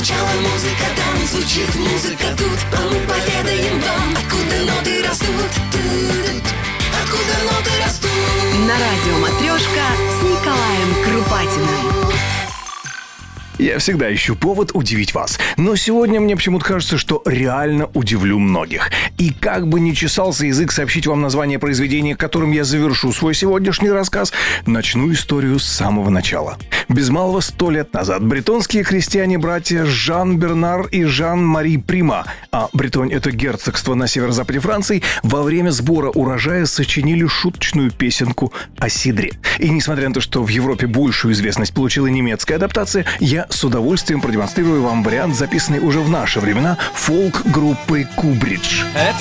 Звучала музыка там, звучит музыка тут А мы поведаем вам, откуда ноты растут Откуда ноты растут На радио «Матрешка» с Николаем Крупатиным. Я всегда ищу повод удивить вас. Но сегодня мне почему-то кажется, что реально удивлю многих. И как бы ни чесался язык сообщить вам название произведения, которым я завершу свой сегодняшний рассказ, начну историю с самого начала. Без малого сто лет назад бретонские крестьяне-братья Жан-Бернар и Жан-Мари Прима, а Бретонь — это герцогство на северо-западе Франции, во время сбора урожая сочинили шуточную песенку о сидре. И несмотря на то, что в Европе большую известность получила немецкая адаптация, я с удовольствием продемонстрирую вам вариант, записанный уже в наши времена фолк-группой Кубридж. È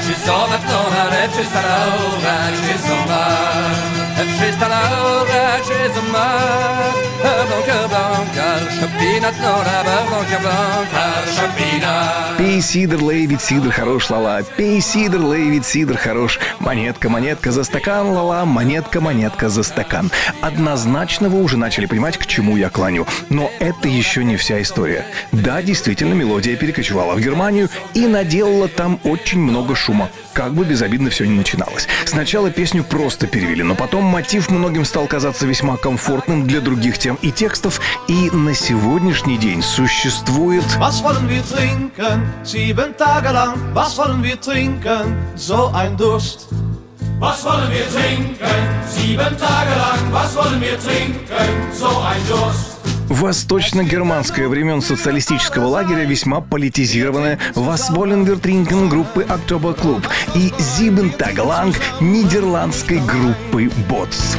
Krzyżowe w tonare, przystala ora, krzyżoma Przystala ora, krzyżoma Blanca, blanca, szopina tonara, blanca, blanca Пей сидр, лей, ведь сидр хорош, лала. Пей сидр, лей, ведь сидр хорош. Монетка, монетка за стакан, лала. Монетка, монетка за стакан. Однозначно вы уже начали понимать, к чему я клоню. Но это еще не вся история. Да, действительно, мелодия перекочевала в Германию и наделала там очень много шума. Как бы безобидно все не начиналось. Сначала песню просто перевели, но потом мотив многим стал казаться весьма комфортным для других тем и текстов. И на сегодняшний день существует? Sieben Tage lang. Was wollen wir trinken? So ein Durst. Was wollen wir trinken? Sieben Tage lang. Was wollen wir trinken? So ein Durst. Восточно-германское времен социалистического лагеря весьма политизированная Васволенвертринген группы Октобер Клуб и Зибен Тагаланг нидерландской группы Ботс.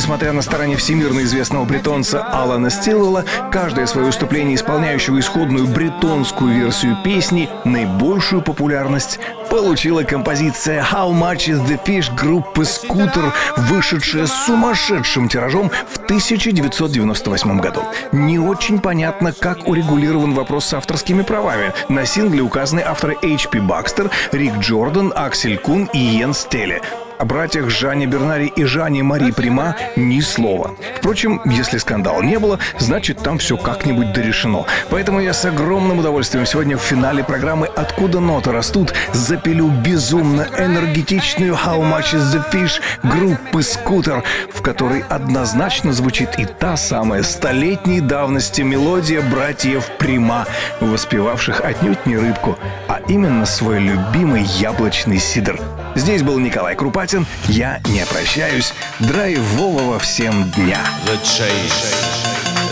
Несмотря на старания всемирно известного бретонца Алана Стилвелла, каждое свое выступление, исполняющего исходную бретонскую версию песни, наибольшую популярность получила композиция «How Much Is The Fish» группы «Скутер», вышедшая сумасшедшим тиражом в 1998 году. Не очень понятно, как урегулирован вопрос с авторскими правами. На сингле указаны авторы H.P. Бакстер, Рик Джордан, Аксель Кун и Йен Стелле. О братьях Жанне Бернари и Жанне Мари Прима ни слова. Впрочем, если скандала не было, значит там все как-нибудь дорешено. Поэтому я с огромным удовольствием сегодня в финале программы «Откуда ноты растут» запилю безумно энергетичную «How much is the fish» группы «Скутер», в которой однозначно звучит и та самая столетней давности мелодия братьев Прима, воспевавших отнюдь не рыбку, именно свой любимый яблочный сидр. Здесь был Николай Крупатин. Я не прощаюсь. Драйвового всем дня. The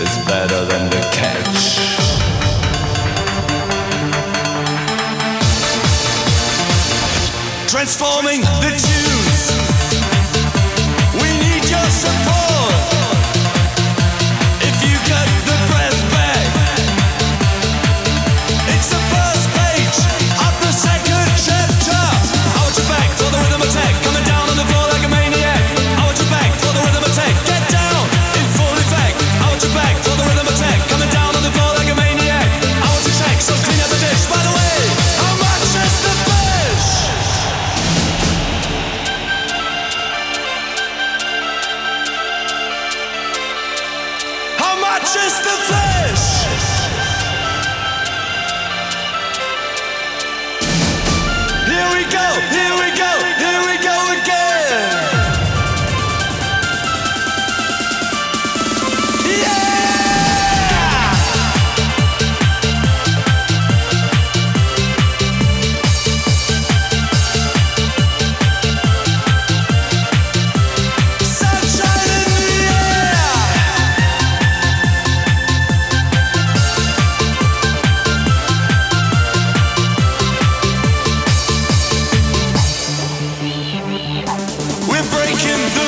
is better than the catch. Transforming the Just the flesh. Here we go. Here broken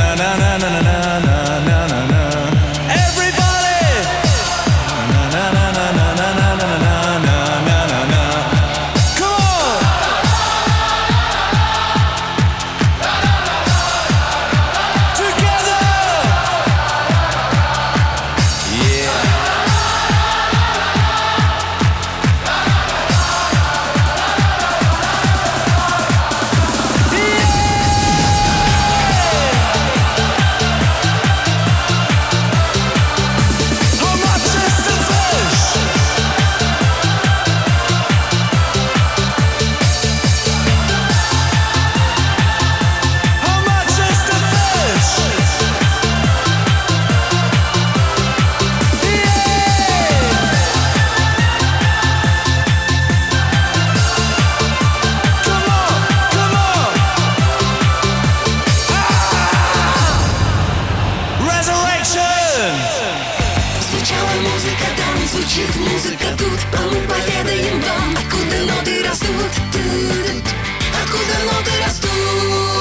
Снова музыка там, звучит музыка. Тут А мы поведаем вам, откуда ноты растут? Откуда ноты растут?